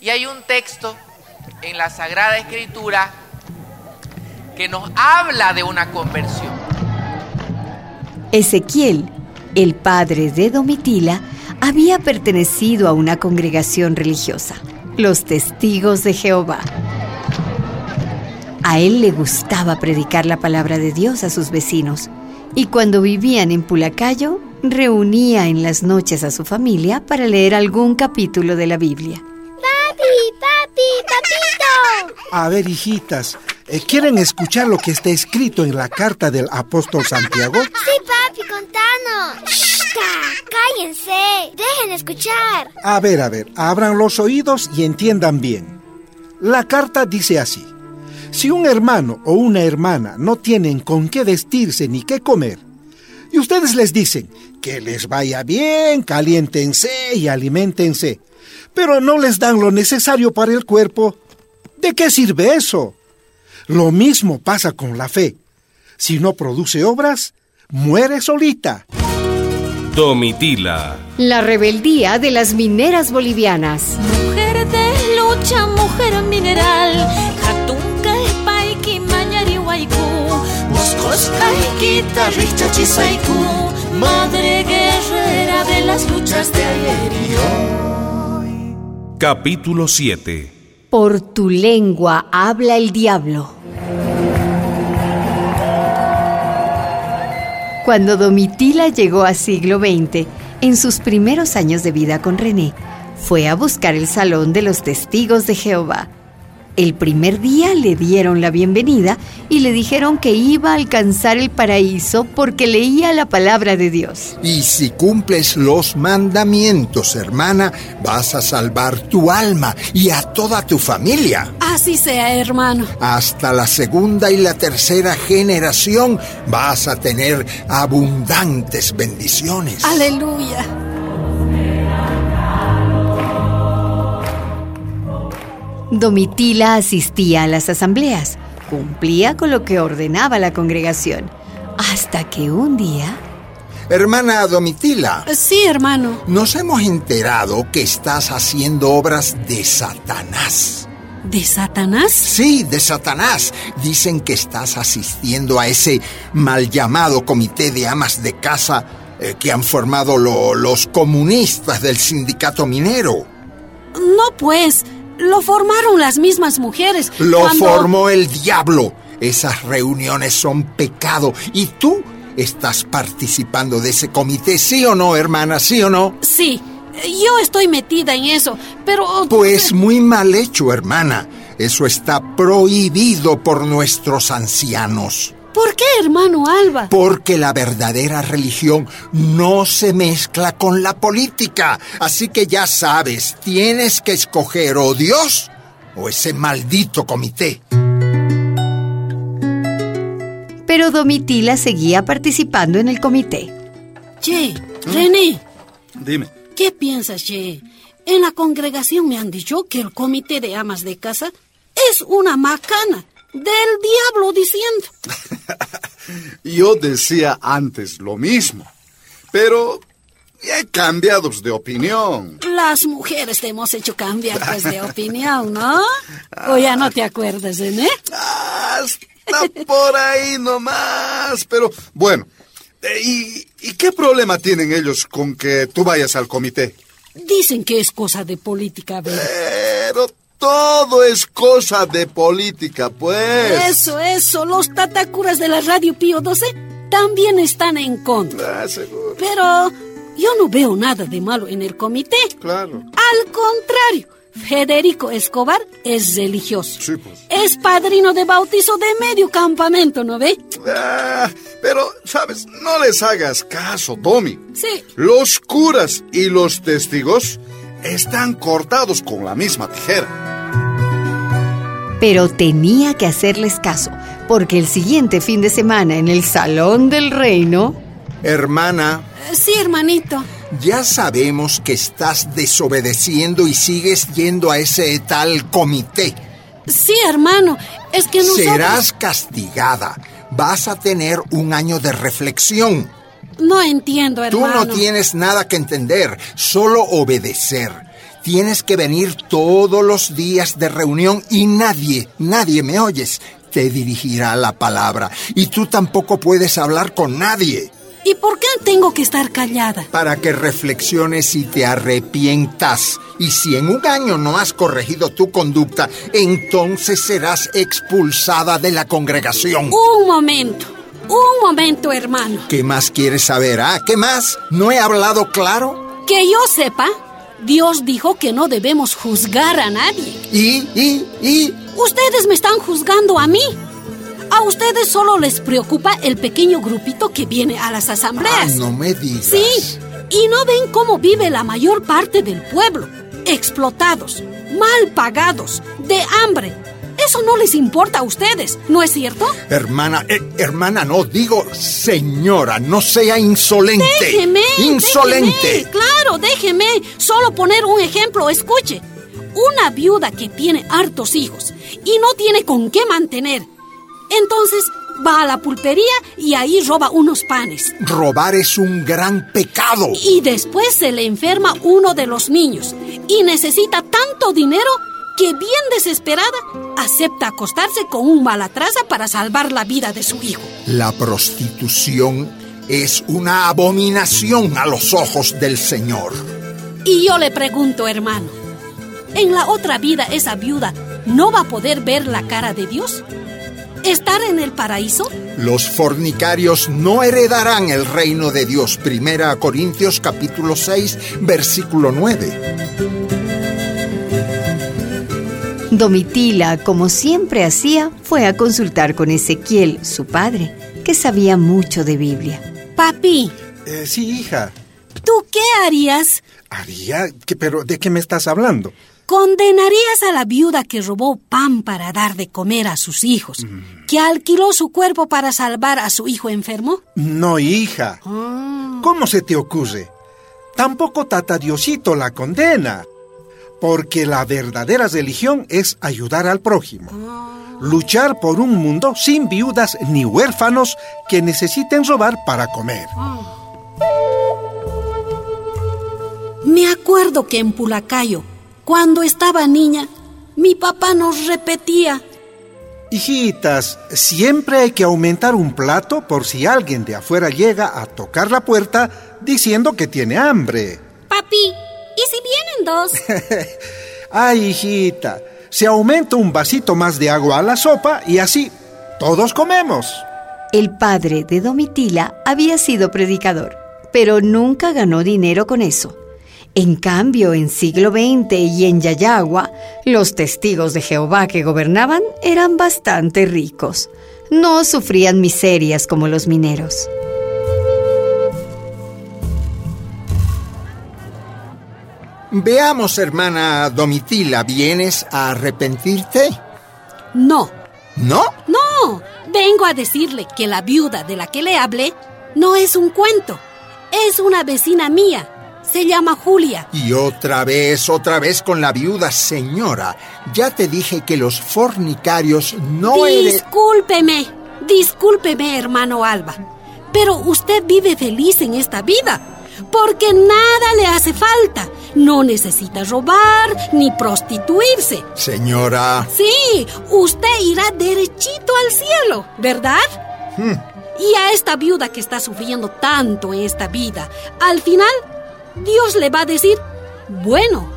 Y hay un texto en la Sagrada Escritura que nos habla de una conversión. Ezequiel, el padre de Domitila, había pertenecido a una congregación religiosa, los testigos de Jehová. A él le gustaba predicar la palabra de Dios a sus vecinos y cuando vivían en Pulacayo, reunía en las noches a su familia para leer algún capítulo de la Biblia. A ver, hijitas, eh, ¿quieren escuchar lo que está escrito en la carta del apóstol Santiago? Sí, papi, contanos. ¡Shh! ¡Cállense! ¡Dejen escuchar! A ver, a ver, abran los oídos y entiendan bien. La carta dice así. Si un hermano o una hermana no tienen con qué vestirse ni qué comer, y ustedes les dicen que les vaya bien, caliéntense y aliméntense, pero no les dan lo necesario para el cuerpo, ¿de qué sirve eso? Lo mismo pasa con la fe. Si no produce obras, muere solita. Domitila. La rebeldía de las mineras bolivianas. Mujer de lucha, mujer mineral. Madre guerrera de las luchas de ayer y hoy. Capítulo 7. Por tu lengua habla el diablo. Cuando Domitila llegó a siglo XX, en sus primeros años de vida con René, fue a buscar el salón de los testigos de Jehová. El primer día le dieron la bienvenida y le dijeron que iba a alcanzar el paraíso porque leía la palabra de Dios. Y si cumples los mandamientos, hermana, vas a salvar tu alma y a toda tu familia. Así sea, hermano. Hasta la segunda y la tercera generación vas a tener abundantes bendiciones. Aleluya. Domitila asistía a las asambleas, cumplía con lo que ordenaba la congregación, hasta que un día... Hermana Domitila, Sí, hermano. nos hemos enterado que estás haciendo obras de Satanás. ¿De Satanás? Sí, de Satanás. Dicen que estás asistiendo a ese mal llamado comité de amas de casa eh, que han formado lo- los comunistas del sindicato minero. No, pues. Lo formaron las mismas mujeres. Lo cuando- formó el diablo. Esas reuniones son pecado. ¿Y tú estás participando de ese comité, sí o no, hermana? ¿Sí o no? Sí, yo estoy metida en eso, pero... Pues muy mal hecho, hermana. Eso está prohibido por nuestros ancianos. ¿Por qué, hermano Alba? Porque la verdadera religión no se mezcla con la política. Así que ya sabes, tienes que escoger o Dios o ese maldito comité. Pero Domitila seguía participando en el comité. Che, René, Dime. ¿qué piensas, Che? En la congregación me han dicho que el comité de amas de casa es una macana del diablo diciendo. Yo decía antes lo mismo, pero he cambiado de opinión. Las mujeres te hemos hecho cambiar pues, de opinión, ¿no? O ya no te acuerdas, René. Hasta por ahí nomás, pero bueno. eh, ¿Y, y qué problema tienen ellos con que tú vayas al comité? Dicen que es cosa de política, ¿verdad? Pero todo es cosa de política, pues. Eso, eso. Los tatacuras de la radio Pío 12 también están en contra. Ah, seguro, Pero yo no veo nada de malo en el comité. claro. Al contrario, Federico Escobar es religioso. Sí, pues. Es padrino de bautizo de medio campamento, ¿no ve? Ah, pero, ¿sabes? No les hagas caso, Tommy. Sí. Los curas y los testigos están cortados con la misma tijera. Pero tenía que hacerles caso, porque el siguiente fin de semana en el Salón del Reino, Hermana, Sí, hermanito. ya sabemos que estás desobedeciendo y sigues yendo a ese tal comité. Sí, hermano. Es que nosotros... Serás castigada. Vas a tener un año de reflexión. No entiendo, Tú hermano. no tienes nada que entender, solo obedecer. Tienes que venir todos los días de reunión y nadie, nadie me oyes, te dirigirá la palabra. Y tú tampoco puedes hablar con nadie. ¿Y por qué tengo que estar callada? Para que reflexiones y te arrepientas. Y si en un año no has corregido tu conducta, entonces serás expulsada de la congregación. Un momento. Un momento, hermano. ¿Qué más quieres saber? ¿Ah? ¿Qué más? ¿No he hablado claro? Que yo sepa, Dios dijo que no debemos juzgar a nadie. ¿Y, y, y? Ustedes me están juzgando a mí. A ustedes solo les preocupa el pequeño grupito que viene a las asambleas. Ah, no me digas. Sí, y no ven cómo vive la mayor parte del pueblo. Explotados, mal pagados, de hambre. Eso no les importa a ustedes, ¿no es cierto? Hermana, eh, hermana, no, digo señora, no sea insolente. Déjeme. Insolente. déjeme, claro, déjeme. Solo poner un ejemplo, escuche. Una viuda que tiene hartos hijos y no tiene con qué mantener. Entonces va a la pulpería y ahí roba unos panes. Robar es un gran pecado. Y después se le enferma uno de los niños y necesita tanto dinero que bien desesperada acepta acostarse con un malatraza para salvar la vida de su hijo. La prostitución es una abominación a los ojos del Señor. Y yo le pregunto, hermano, ¿en la otra vida esa viuda no va a poder ver la cara de Dios? ¿Estar en el paraíso? Los fornicarios no heredarán el reino de Dios. Primera Corintios capítulo 6, versículo 9. Domitila, como siempre hacía, fue a consultar con Ezequiel, su padre, que sabía mucho de Biblia. Papi, Eh, sí, hija. ¿tú qué harías? Haría, ¿Qué- pero ¿de qué me estás hablando? ¿Condenarías a la viuda que robó pan para dar de comer a sus hijos, que alquiló su cuerpo para salvar a su hijo enfermo? No, hija. ¿Cómo se te ocurre? Tampoco Tata Diosito la condena. Porque la verdadera religión es ayudar al prójimo. Luchar por un mundo sin viudas ni huérfanos que necesiten robar para comer. Me acuerdo que en Pulacayo, cuando estaba niña, mi papá nos repetía, Hijitas, siempre hay que aumentar un plato por si alguien de afuera llega a tocar la puerta diciendo que tiene hambre. Papi, ¿y si vienen dos? Ay, hijita, se aumenta un vasito más de agua a la sopa y así todos comemos. El padre de Domitila había sido predicador, pero nunca ganó dinero con eso. En cambio, en siglo XX y en Yayagua, los testigos de Jehová que gobernaban eran bastante ricos. No sufrían miserias como los mineros. Veamos, hermana Domitila, ¿vienes a arrepentirte? no, ¿No? no, vengo a decirle que la viuda de la que le hablé no es un cuento, es una vecina mía, se llama Julia. Y otra vez, otra vez con la viuda, señora. Ya te dije que los fornicarios no eres... Discúlpeme, discúlpeme, hermano Alba, pero usted vive feliz en esta vida, porque nada le hace falta. No necesita robar ni prostituirse. Señora, Sí, usted irá derechito al cielo, ¿verdad? Y a esta viuda que está sufriendo tanto en esta vida, al final, Dios le va a decir, bueno,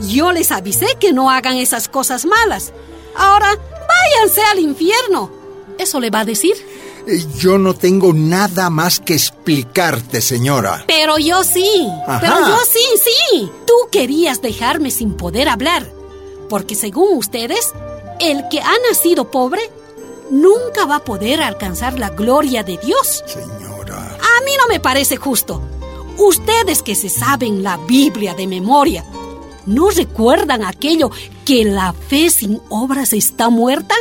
yo les avisé que no hagan esas cosas malas. Ahora, váyanse al infierno. ¿Eso le va a decir? Eh, yo no tengo nada más que explicarte, señora. Pero yo sí, Ajá. pero yo sí, sí. Tú querías dejarme sin poder hablar, porque según ustedes, el que ha nacido pobre nunca va a poder alcanzar la gloria de Dios. Señora. A mí no me parece justo. Ustedes que se saben la Biblia de memoria, ¿no recuerdan aquello que la fe sin obras está muerta?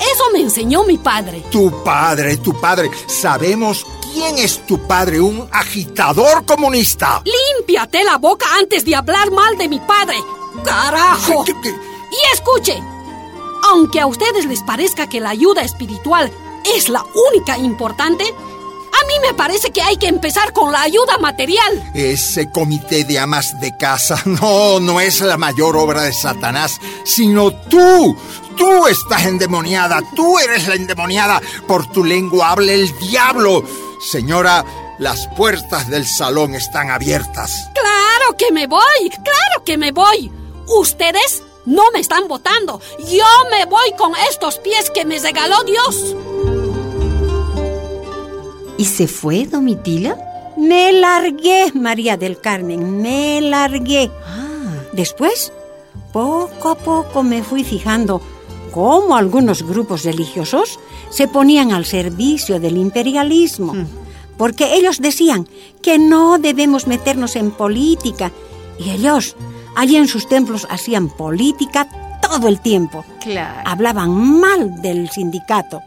Eso me enseñó mi padre. Tu padre, tu padre. Sabemos quién es tu padre, un agitador comunista. Límpiate la boca antes de hablar mal de mi padre. ¡Carajo! ¿Qué- qué- Y escuche, aunque a ustedes les parezca que la ayuda espiritual es la única importante, A mí me parece que hay que empezar con la ayuda material. Ese comité de amas de casa no, no es la mayor obra de Satanás, sino tú. Tú estás endemoniada, tú eres la endemoniada. Por tu lengua habla el diablo. Señora, las puertas del salón están abiertas. Claro que me voy, claro que me voy. Ustedes no me están votando. Yo me voy con estos pies que me regaló Dios. ¿Y se fue, Domitila? Me largué, María del Carmen, me largué. Ah, Después, poco a poco me fui fijando cómo algunos grupos religiosos se ponían al servicio del imperialismo, porque ellos decían que no debemos meternos en política, y ellos allí en sus templos hacían política todo el tiempo. claro. Hablaban mal del sindicato,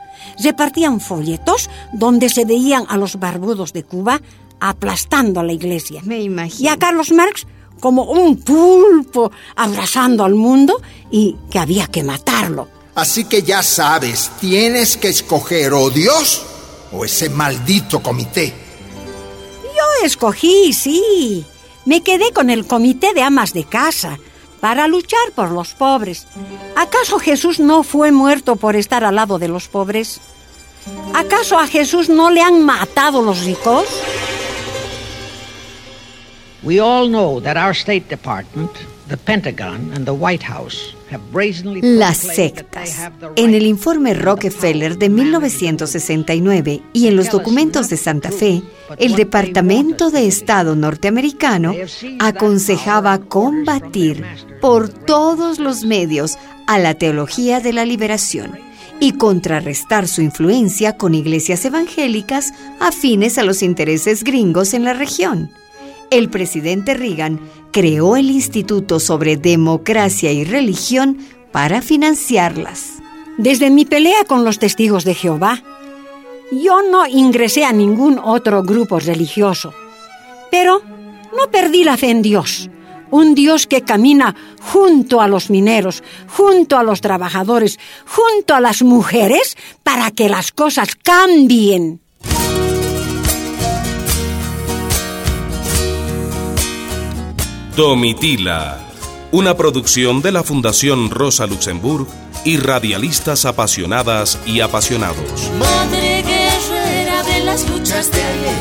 repartían folletos donde se veían a los barbudos de Cuba aplastando a la iglesia Me y imagino. a Carlos Marx como un pulpo abrazando al mundo y que había que matarlo. Así que ya sabes, tienes que escoger o Dios o ese maldito comité. Yo escogí, sí. Me quedé con el comité de amas de casa para luchar por los pobres. ¿Acaso Jesús no fue muerto por estar al lado de los pobres? ¿Acaso a Jesús no le han matado los ricos? We all know that our State Department, the Pentagon, and the White House Las sectas. En el informe Rockefeller de 1969 y en los documentos de Santa Fe, el Departamento de Estado norteamericano aconsejaba combatir por todos los medios a la teología de la liberación y contrarrestar su influencia con iglesias evangélicas afines a los intereses gringos en la región. El presidente Reagan creó el Instituto sobre Democracia y Religión para financiarlas. Desde mi pelea con los testigos de Jehová, yo no ingresé a ningún otro grupo religioso. Pero no perdí la fe en Dios. Un Dios que camina junto a los mineros, junto a los trabajadores, junto a las mujeres, para que las cosas cambien. Domitila, una producción de la Fundación Rosa Luxemburg y radialistas apasionadas y apasionados. Madre guerrera de las luchas de ayer